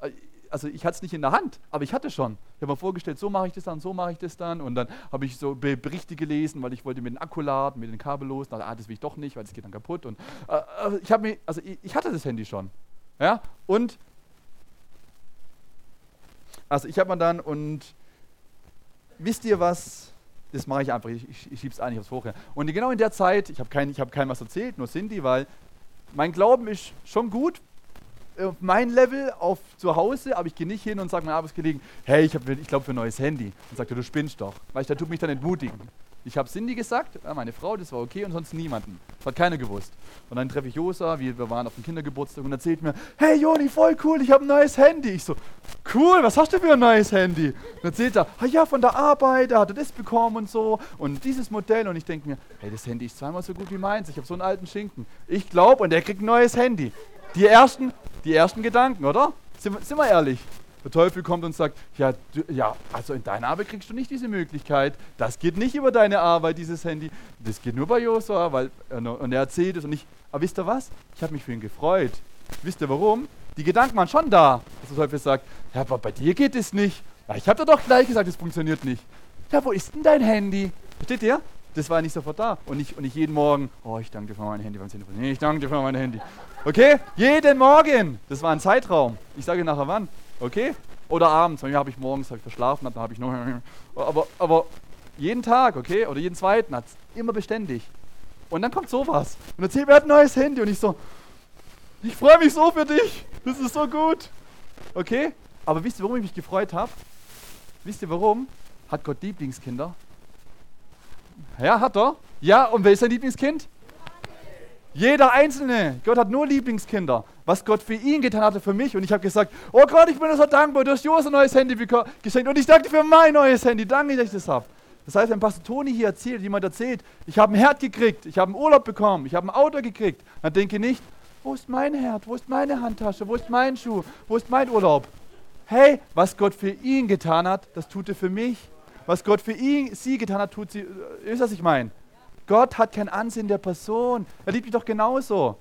Ja also ich hatte es nicht in der Hand, aber ich hatte schon. Ich habe mir vorgestellt, so mache ich das dann, so mache ich das dann. Und dann habe ich so Berichte gelesen, weil ich wollte mit dem Akku laden, mit den Kabel los. Na, ah, das will ich doch nicht, weil das geht dann kaputt. Und äh, ich habe mir, also ich, ich, hatte das Handy schon. Ja, und also ich habe mir dann und wisst ihr was? Das mache ich einfach, ich, ich, ich schiebe es eigentlich aufs Hoch. Und genau in der Zeit, ich habe kein, hab keinem was erzählt, nur Cindy, weil mein Glauben ist schon gut, auf mein Level auf zu Hause, aber ich gehe nicht hin und sage meinem Arbeitskollegen, hey, ich, ich glaube für ein neues Handy. Und sagt er, du spinnst doch. Weil ich, der tut mich dann entmutigen. Ich habe Cindy gesagt, meine Frau, das war okay und sonst niemanden. Das hat keiner gewusst. Und dann treffe ich Josa, wir, wir waren auf dem Kindergeburtstag und erzählt mir, hey Joni, voll cool, ich habe ein neues Handy. Ich so, cool, was hast du für ein neues Handy? Und erzählt er, ah ja, von der Arbeit, er hatte das bekommen und so und dieses Modell. Und ich denke mir, hey, das Handy ist zweimal so gut wie meins. Ich habe so einen alten Schinken. Ich glaube, und er kriegt ein neues Handy. Die ersten, die ersten Gedanken, oder? Sind, sind wir ehrlich? Der Teufel kommt und sagt, ja, du, ja, also in deiner Arbeit kriegst du nicht diese Möglichkeit. Das geht nicht über deine Arbeit, dieses Handy. Das geht nur bei Josua, weil und er erzählt es und ich. Aber wisst ihr was? Ich habe mich für ihn gefreut. Wisst ihr warum? Die Gedanken waren schon da, dass der Teufel sagt, ja, aber bei dir geht es nicht. Ja, ich habe dir doch gleich gesagt, es funktioniert nicht. Ja, wo ist denn dein Handy? Versteht ihr? Das war nicht sofort da. Und ich, und ich jeden Morgen, oh, ich danke dir für mein Handy beim Telefon. Ich danke dir für mein Handy. Okay? Jeden Morgen. Das war ein Zeitraum. Ich sage nachher wann. Okay? Oder abends, manchmal habe ich morgens hab ich verschlafen, dann habe ich noch. Aber, aber jeden Tag, okay? Oder jeden zweiten hat immer beständig. Und dann kommt sowas. Und erzählt, wir hatten ein neues Handy. Und ich so, ich freue mich so für dich. Das ist so gut. Okay? Aber wisst ihr, warum ich mich gefreut habe? Wisst ihr warum? Hat Gott Lieblingskinder? Ja, hat er. Ja, und wer ist sein Lieblingskind? Jeder Einzelne. Gott hat nur Lieblingskinder. Was Gott für ihn getan hatte, für mich. Und ich habe gesagt, oh Gott, ich bin so dankbar, du hast Jos ein neues Handy geschenkt. Und ich danke für mein neues Handy. Danke, dass ich das habe. Das heißt, wenn Pastor Toni hier erzählt, jemand erzählt, ich habe ein Herd gekriegt, ich habe einen Urlaub bekommen, ich habe ein Auto gekriegt, dann denke ich nicht, wo ist mein Herd, wo ist meine Handtasche, wo ist mein Schuh, wo ist mein Urlaub? Hey, was Gott für ihn getan hat, das tut er für mich. Was Gott für ihn, sie getan hat, tut sie. Ist was ich meine? Gott hat kein Ansehen der Person. Er liebt dich doch genauso.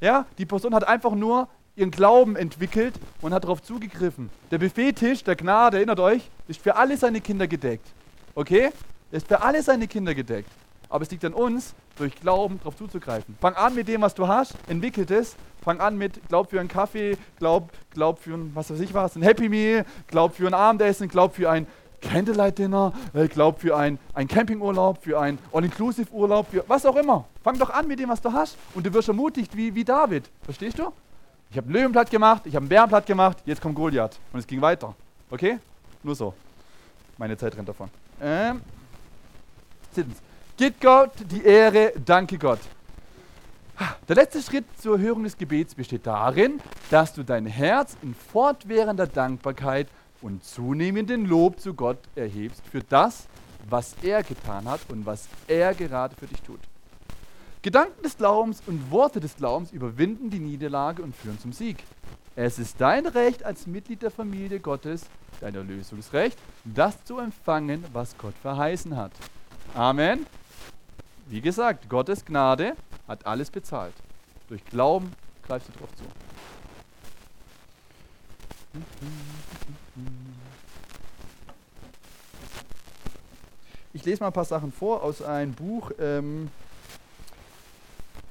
Ja, die Person hat einfach nur ihren Glauben entwickelt und hat darauf zugegriffen. Der Buffettisch der Gnade, erinnert euch, ist für alle seine Kinder gedeckt. Okay? Er ist für alle seine Kinder gedeckt. Aber es liegt an uns, durch Glauben darauf zuzugreifen. Fang an mit dem, was du hast, entwickelt es. Fang an mit, glaub für einen Kaffee, glaub, glaub für ein, was weiß ich was, ein Happy Meal, glaub für ein Abendessen, glaub für ein Candlelight-Dinner, ich äh, glaube für ein, ein Campingurlaub, für ein All-Inclusive-Urlaub, für was auch immer. Fang doch an mit dem, was du hast und du wirst ermutigt wie, wie David. Verstehst du? Ich habe Löwenblatt gemacht, ich habe einen Bärenblatt gemacht, jetzt kommt Goliath. Und es ging weiter. Okay? Nur so. Meine Zeit rennt davon. Ähm, siebtens. Gib Gott die Ehre, danke Gott. Der letzte Schritt zur Erhörung des Gebets besteht darin, dass du dein Herz in fortwährender Dankbarkeit und zunehmenden Lob zu Gott erhebst für das, was er getan hat und was er gerade für dich tut. Gedanken des Glaubens und Worte des Glaubens überwinden die Niederlage und führen zum Sieg. Es ist dein Recht als Mitglied der Familie Gottes, dein Erlösungsrecht, das zu empfangen, was Gott verheißen hat. Amen. Wie gesagt, Gottes Gnade hat alles bezahlt. Durch Glauben greifst du darauf zu. Ich lese mal ein paar Sachen vor aus einem Buch, ähm,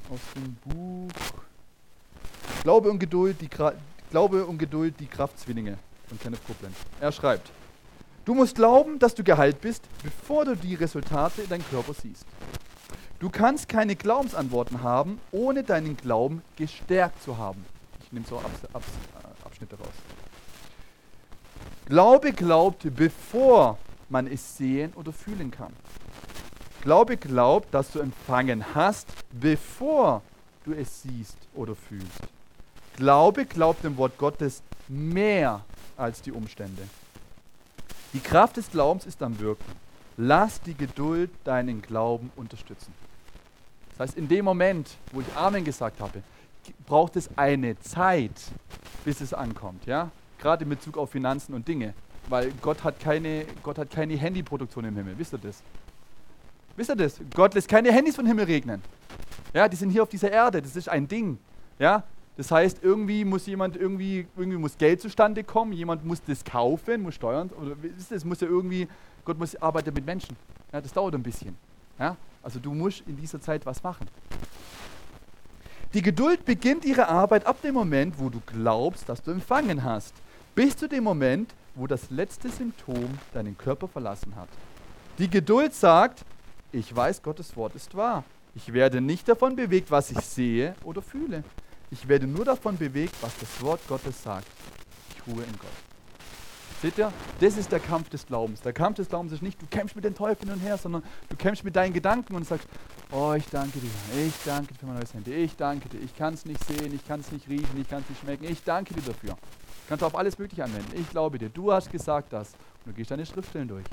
aus dem Buch Glaube und Geduld, die Glaube und Geduld, die Kraftzwillinge von Kenneth Copeland. Er schreibt, du musst glauben, dass du geheilt bist, bevor du die Resultate in deinem Körper siehst. Du kannst keine Glaubensantworten haben, ohne deinen Glauben gestärkt zu haben. Ich nehme so Abs Abs Abschnitte raus. Glaube glaubt, bevor man es sehen oder fühlen kann. Glaube glaubt, dass du empfangen hast, bevor du es siehst oder fühlst. Glaube glaubt dem Wort Gottes mehr als die Umstände. Die Kraft des Glaubens ist am Wirken. Lass die Geduld deinen Glauben unterstützen. Das heißt, in dem Moment, wo ich Amen gesagt habe, braucht es eine Zeit, bis es ankommt. Ja? gerade in Bezug auf Finanzen und Dinge. Weil Gott hat keine, Gott hat keine Handyproduktion im Himmel. Wisst ihr das? Wisst ihr das? Gott lässt keine Handys vom Himmel regnen. Ja, die sind hier auf dieser Erde. Das ist ein Ding. Ja, das heißt, irgendwie muss jemand irgendwie, irgendwie muss Geld zustande kommen, jemand muss das kaufen, muss steuern. Oder wisst ihr, es muss ja irgendwie, Gott muss arbeiten mit Menschen. Ja, das dauert ein bisschen. Ja, also du musst in dieser Zeit was machen. Die Geduld beginnt ihre Arbeit ab dem Moment, wo du glaubst, dass du empfangen hast bis zu dem Moment, wo das letzte Symptom deinen Körper verlassen hat. Die Geduld sagt, ich weiß, Gottes Wort ist wahr. Ich werde nicht davon bewegt, was ich sehe oder fühle. Ich werde nur davon bewegt, was das Wort Gottes sagt. Ich ruhe in Gott. Seht ihr? Das ist der Kampf des Glaubens. Der Kampf des Glaubens ist nicht, du kämpfst mit den Teufeln und her, sondern du kämpfst mit deinen Gedanken und sagst, oh, ich danke dir, ich danke dir für mein neues Handy, ich danke dir, ich kann es nicht sehen, ich kann es nicht riechen, ich kann es nicht schmecken, ich danke dir dafür. Kannst du auf alles Mögliche anwenden. Ich glaube dir, du hast gesagt das. Und du gehst deine Schriftstellen durch.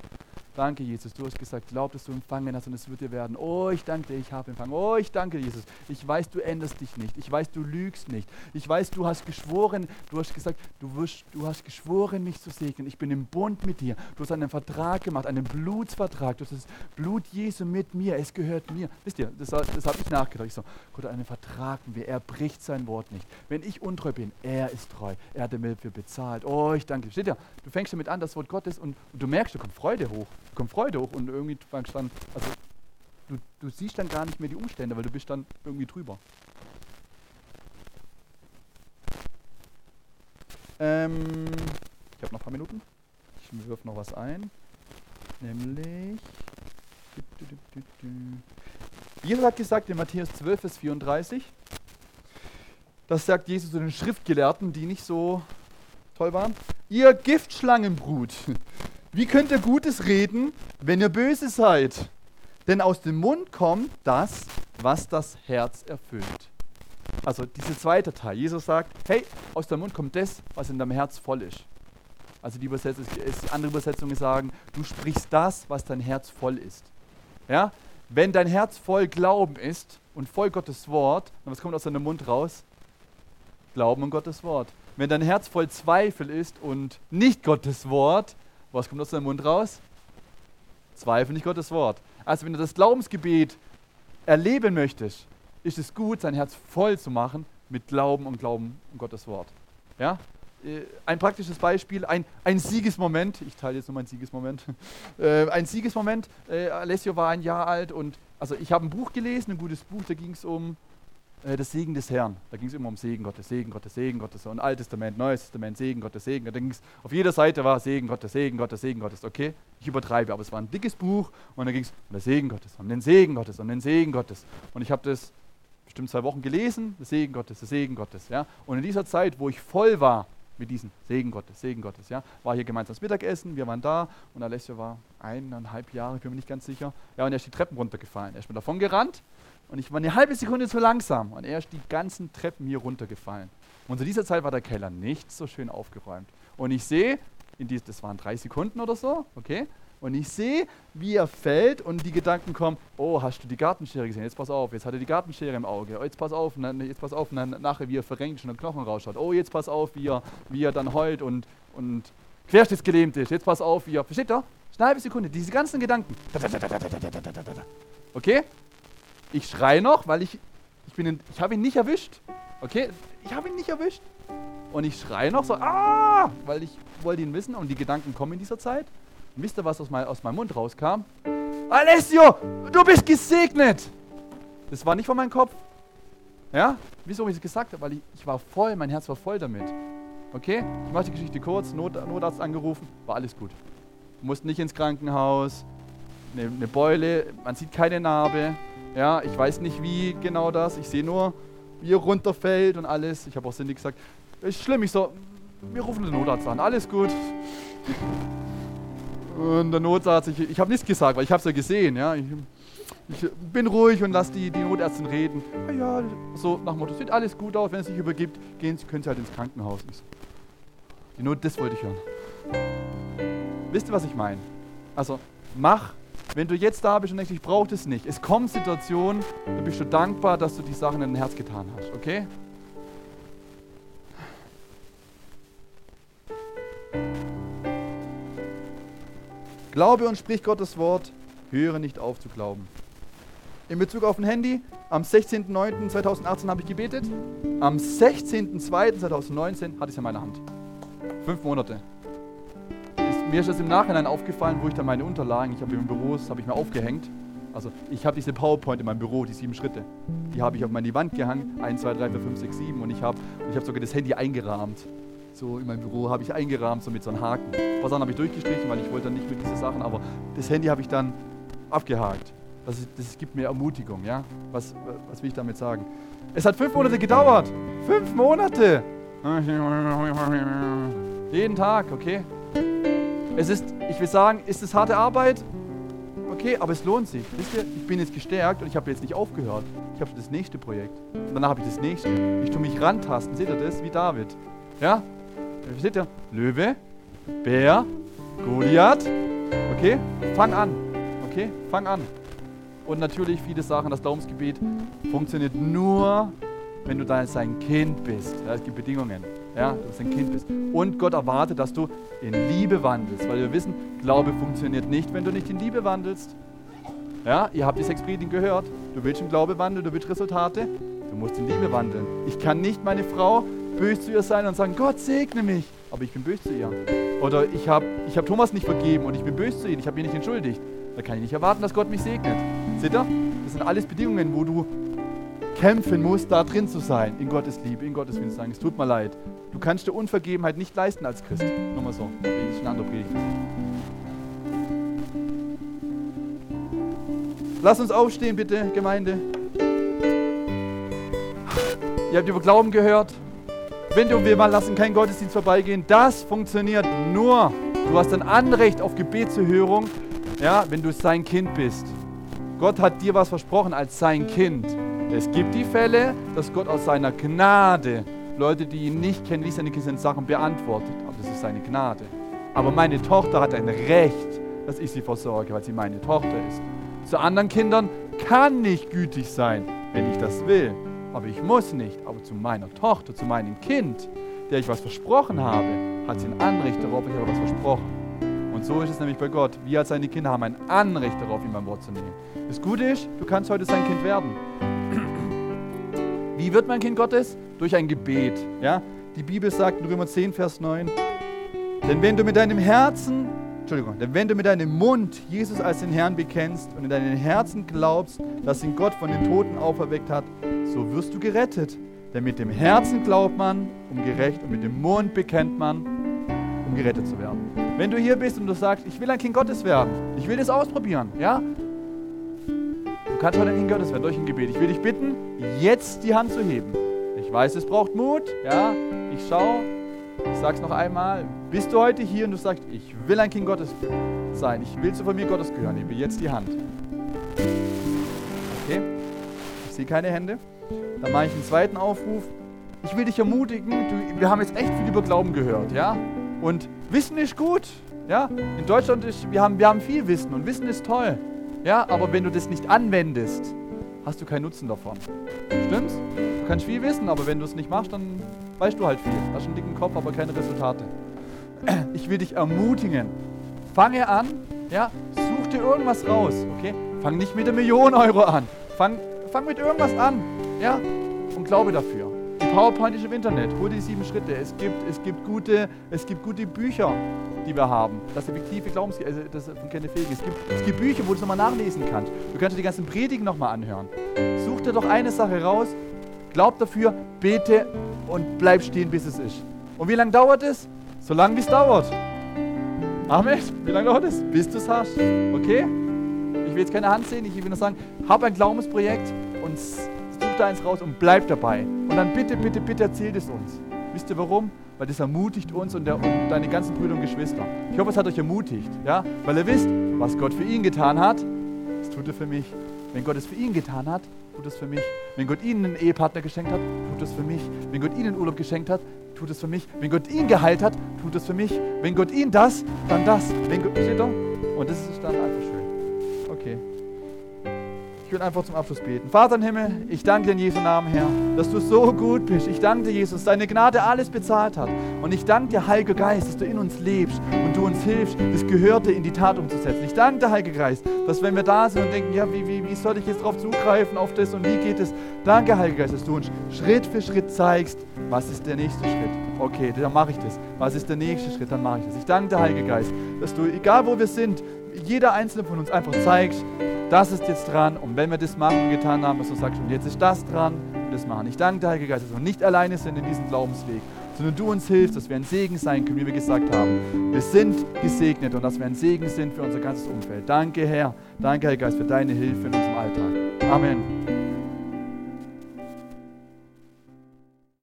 Danke, Jesus. Du hast gesagt, glaub, dass du empfangen hast und es wird dir werden. Oh, ich danke dir, ich habe empfangen. Oh, ich danke Jesus. Ich weiß, du änderst dich nicht. Ich weiß, du lügst nicht. Ich weiß, du hast geschworen, du hast gesagt, du, wirst, du hast geschworen, mich zu segnen. Ich bin im Bund mit dir. Du hast einen Vertrag gemacht, einen Blutsvertrag. Du hast das Blut Jesu mit mir. Es gehört mir. Wisst ihr, das, das habe ich nachgedacht. Ich so, Gott einen Vertrag mit mir. Er bricht sein Wort nicht. Wenn ich untreu bin, er ist treu. Er hat mir dafür bezahlt. Oh, ich danke dir. Steht ja, du fängst damit an, das Wort Gottes und, und du merkst, da kommt Freude hoch kommt Freude hoch und irgendwie fangst dann, also du, du siehst dann gar nicht mehr die Umstände, weil du bist dann irgendwie drüber. Ähm, ich habe noch ein paar Minuten. Ich wirf noch was ein. Nämlich. Jesus hat gesagt in Matthäus 12, Vers 34, das sagt Jesus zu den Schriftgelehrten, die nicht so toll waren, ihr Giftschlangenbrut, wie könnt ihr Gutes reden, wenn ihr böse seid? Denn aus dem Mund kommt das, was das Herz erfüllt. Also dieser zweite Teil. Jesus sagt, hey, aus dem Mund kommt das, was in deinem Herz voll ist. Also die, Übersetzung, andere Übersetzungen sagen, du sprichst das, was dein Herz voll ist. Ja? Wenn dein Herz voll Glauben ist und voll Gottes Wort, dann was kommt aus deinem Mund raus? Glauben und Gottes Wort. Wenn dein Herz voll Zweifel ist und nicht Gottes Wort, was kommt aus deinem Mund raus? Zweifel nicht Gottes Wort. Also wenn du das Glaubensgebet erleben möchtest, ist es gut, sein Herz voll zu machen mit Glauben und Glauben um Gottes Wort. Ja? Äh, ein praktisches Beispiel, ein, ein Siegesmoment, ich teile jetzt nur meinen Siegesmoment. Äh, ein Siegesmoment, äh, Alessio war ein Jahr alt und also ich habe ein Buch gelesen, ein gutes Buch, da ging es um äh, das Segen des Herrn. Da ging es immer um Segen Gottes, Segen Gottes, Segen Gottes. Und Altes Testament, Neues Testament, Segen Gottes, Segen. Ging auf jeder Seite war Segen Gottes, Segen Gottes, Segen Gottes. Okay, ich übertreibe, aber es war ein dickes Buch und da ging es um den Segen Gottes, um den Segen Gottes, um den Segen Gottes. Und ich habe das bestimmt zwei Wochen gelesen, der Segen Gottes, der Segen Gottes. Ja? Und in dieser Zeit, wo ich voll war mit diesem Segen Gottes, Segen Gottes, ja, war hier gemeinsam das Mittagessen, wir waren da und Alessio war eineinhalb Jahre, ich bin mir nicht ganz sicher. Ja, und er ist die Treppen runtergefallen. Er ist mir davon gerannt und ich war eine halbe Sekunde zu langsam und er ist die ganzen Treppen hier runtergefallen. Und zu dieser Zeit war der Keller nicht so schön aufgeräumt. Und ich sehe, das waren drei Sekunden oder so, okay? Und ich sehe, wie er fällt und die Gedanken kommen, oh, hast du die Gartenschere gesehen? Jetzt pass auf, jetzt hat er die Gartenschere im Auge. Oh, jetzt pass auf, dann, jetzt pass auf, dann nachher, wie er verrenkt und der Knochen rausschaut. Oh, jetzt pass auf, wie er, wie er dann heult und, und querschnittsgelähmt ist. Jetzt pass auf, wie er, versteht ihr? Eine halbe Sekunde, diese ganzen Gedanken. Okay? Ich schreie noch, weil ich, ich bin, in, ich habe ihn nicht erwischt. Okay, ich habe ihn nicht erwischt. Und ich schreie noch so, ah, weil ich wollte ihn wissen und die Gedanken kommen in dieser Zeit. Und wisst ihr, was aus, mein, aus meinem Mund rauskam? Alessio, du bist gesegnet. Das war nicht von meinem Kopf. Ja? Wieso habe ich es gesagt? Weil ich, ich war voll, mein Herz war voll damit. Okay? Ich mache die Geschichte kurz, Not, Notarzt angerufen, war alles gut. Du musst nicht ins Krankenhaus, eine, eine Beule, man sieht keine Narbe, ja, ich weiß nicht wie genau das. Ich sehe nur, wie er runterfällt und alles. Ich habe auch Cindy gesagt, ist schlimm. Ich so, wir rufen den Notarzt an. Alles gut. Und der Notarzt, ich, ich habe nichts gesagt, weil ich habe es ja gesehen. Ja. Ich, ich, bin ruhig und lasse die, die Notärztin reden. Ja, ja, so nach dem Motto, sieht alles gut aus. Wenn es sich übergibt, gehen Sie, können Sie halt ins Krankenhaus. So, die Not, das wollte ich hören. Wisst ihr, was ich meine? Also, mach wenn du jetzt da bist und denkst, ich brauche das nicht, es kommen Situationen, da bist du dankbar, dass du die Sachen in dein Herz getan hast, okay? Glaube und sprich Gottes Wort, höre nicht auf zu glauben. In Bezug auf ein Handy, am 16.09.2018 habe ich gebetet, am 16.02.2019 hatte ich es in meiner Hand. Fünf Monate mir ist das im Nachhinein aufgefallen, wo ich dann meine Unterlagen, ich habe im Büro, das habe ich mir aufgehängt. Also ich habe diese PowerPoint in meinem Büro, die sieben Schritte. Die habe ich auf meine Wand gehangen, 1, 2, 3, 4, 5, 6, 7 und ich habe ich hab sogar das Handy eingerahmt. so in meinem Büro habe ich eingerahmt, so mit so einem Haken. Ein paar habe ich durchgestrichen, weil ich wollte dann nicht mit diesen Sachen, aber das Handy habe ich dann abgehakt. Das, ist, das gibt mir Ermutigung, ja? Was, was will ich damit sagen? Es hat fünf Monate gedauert. Fünf Monate! Jeden Tag, okay? Es ist, ich will sagen, ist es harte Arbeit? Okay, aber es lohnt sich. Wisst ihr, ich bin jetzt gestärkt und ich habe jetzt nicht aufgehört. Ich habe das nächste Projekt. Und danach habe ich das nächste. Ich tue mich rantasten. Seht ihr das? Wie David. Ja? Seht ihr? Löwe, Bär, Goliath. Okay? Fang an. Okay? Fang an. Und natürlich viele Sachen, das Glaubensgebet funktioniert nur, wenn du da sein Kind bist. Ja, es gibt Bedingungen, ja, dass du ein Kind bist. Und Gott erwartet, dass du in Liebe wandelst, weil wir wissen, Glaube funktioniert nicht, wenn du nicht in Liebe wandelst. Ja, ihr habt die sechs Predigen gehört. Du willst im Glaube wandeln, du willst Resultate, du musst in Liebe wandeln. Ich kann nicht meine Frau böse zu ihr sein und sagen, Gott segne mich, aber ich bin böse zu ihr. Oder ich habe ich hab Thomas nicht vergeben und ich bin böse zu ihm, ich habe ihn nicht entschuldigt. Da kann ich nicht erwarten, dass Gott mich segnet. Seht ihr? Das sind alles Bedingungen, wo du kämpfen musst, da drin zu sein, in Gottes Liebe, in Gottes Willen sagen, es tut mir leid. Du kannst dir Unvergebenheit nicht leisten als Christ. Nochmal so, da bin ich eine andere Predigt. Lass uns aufstehen, bitte, Gemeinde. Ihr habt über Glauben gehört. Wenn du wir mal lassen keinen Gottesdienst vorbeigehen, das funktioniert nur. Du hast ein Anrecht auf Gebetserhörung, ja, wenn du sein Kind bist. Gott hat dir was versprochen als sein Kind. Es gibt die Fälle, dass Gott aus seiner Gnade Leute, die ihn nicht kennen, nicht seine Kinder Sachen beantwortet. Aber das ist seine Gnade. Aber meine Tochter hat ein Recht, dass ich sie versorge, weil sie meine Tochter ist. Zu anderen Kindern kann ich gütig sein, wenn ich das will. Aber ich muss nicht. Aber zu meiner Tochter, zu meinem Kind, der ich was versprochen habe, hat sie ein Anrecht darauf, ich habe was versprochen. Und so ist es nämlich bei Gott. Wir als seine Kinder haben ein Anrecht darauf, ihm beim Wort zu nehmen. Das Gute ist, du kannst heute sein Kind werden. Wie wird man Kind Gottes? Durch ein Gebet. Ja? Die Bibel sagt in Römer 10, Vers 9, denn wenn du mit deinem Herzen, Entschuldigung, denn wenn du mit deinem Mund Jesus als den Herrn bekennst und in deinem Herzen glaubst, dass ihn Gott von den Toten auferweckt hat, so wirst du gerettet. Denn mit dem Herzen glaubt man, um gerecht, und mit dem Mund bekennt man, um gerettet zu werden. Wenn du hier bist und du sagst, ich will ein Kind Gottes werden, ich will das ausprobieren, ja, kannst heute in Gottes werden durch ein Gebet. Ich will dich bitten, jetzt die Hand zu heben. Ich weiß, es braucht Mut. Ja, ich schaue. Ich sage es noch einmal. Bist du heute hier und du sagst, ich will ein Kind Gottes sein. Ich will zu mir Gottes gehören. Hebe jetzt die Hand. Okay. Ich sehe keine Hände. Dann mache ich einen zweiten Aufruf. Ich will dich ermutigen. Du, wir haben jetzt echt viel über Glauben gehört. Ja. Und Wissen ist gut. Ja. In Deutschland ist, wir haben, wir haben viel Wissen und Wissen ist toll. Ja, aber wenn du das nicht anwendest, hast du keinen Nutzen davon. Stimmt's? Du kannst viel wissen, aber wenn du es nicht machst, dann weißt du halt viel. Hast einen dicken Kopf, aber keine Resultate. Ich will dich ermutigen. Fange an, ja, such dir irgendwas raus, okay? Fang nicht mit einer Million Euro an. Fang, fang mit irgendwas an, ja, und glaube dafür. PowerPoint ist im Internet. Hol dir die sieben Schritte. Es gibt, es gibt, gute, es gibt gute Bücher die wir haben. Das effektive Glaubens, also das von Kenneth Fähig. Es gibt, es gibt Bücher, wo du es nochmal nachlesen kannst. Du kannst dir die ganzen Predigen nochmal anhören. Such dir doch eine Sache raus, glaub dafür, bete und bleib stehen, bis es ist. Und wie lange dauert es? So lange, wie es dauert. Amen. Wie lange dauert es? Bis du es hast. Okay? Ich will jetzt keine Hand sehen, ich will nur sagen, hab ein Glaubensprojekt und such da eins raus und bleib dabei. Und dann bitte, bitte, bitte erzählt es uns. Wisst ihr warum? weil das ermutigt uns und, der, und, deine ganzen Brüder und Geschwister. Ich hoffe, es hat euch ermutigt, ja? weil ihr wisst, was Gott für ihn getan hat, das tut er für mich. Wenn Gott es für ihn getan hat, tut es für mich. Wenn Gott ihnen einen Ehepartner geschenkt hat, tut es für mich. Wenn Gott ihnen Urlaub geschenkt hat, tut es für mich. Wenn Gott ihn geheilt hat, tut es für mich. Wenn Gott ihn das, dann das. Wenn Gott, steht da? Und das ist dann einfach schön. Okay. Ich will einfach zum Abschluss beten. Vater im Himmel, ich danke dir in Jesu Namen, Herr, dass du so gut bist. Ich danke dir, Jesus, dass deine Gnade alles bezahlt hat. Und ich danke dir, Heiliger Geist, dass du in uns lebst und du uns hilfst, das Gehörte in die Tat umzusetzen. Ich danke dir, Heiliger Geist, dass wenn wir da sind und denken, ja, wie, wie, wie soll ich jetzt drauf zugreifen, auf das und wie geht es? Danke, Heiliger Geist, dass du uns Schritt für Schritt zeigst, was ist der nächste Schritt. Okay, dann mache ich das. Was ist der nächste Schritt? Dann mache ich das. Ich danke dir, Heiliger Geist, dass du, egal wo wir sind, jeder einzelne von uns einfach zeigt, das ist jetzt dran. Und wenn wir das machen und getan haben, dass du sagst, und jetzt ist das dran und das machen. Ich danke dir, Heiliger Geist, dass wir nicht alleine sind in diesem Glaubensweg, sondern du uns hilfst, dass wir ein Segen sein können, wie wir gesagt haben. Wir sind gesegnet und dass wir ein Segen sind für unser ganzes Umfeld. Danke, Herr. Danke, Herr Geist, für deine Hilfe in unserem Alltag. Amen.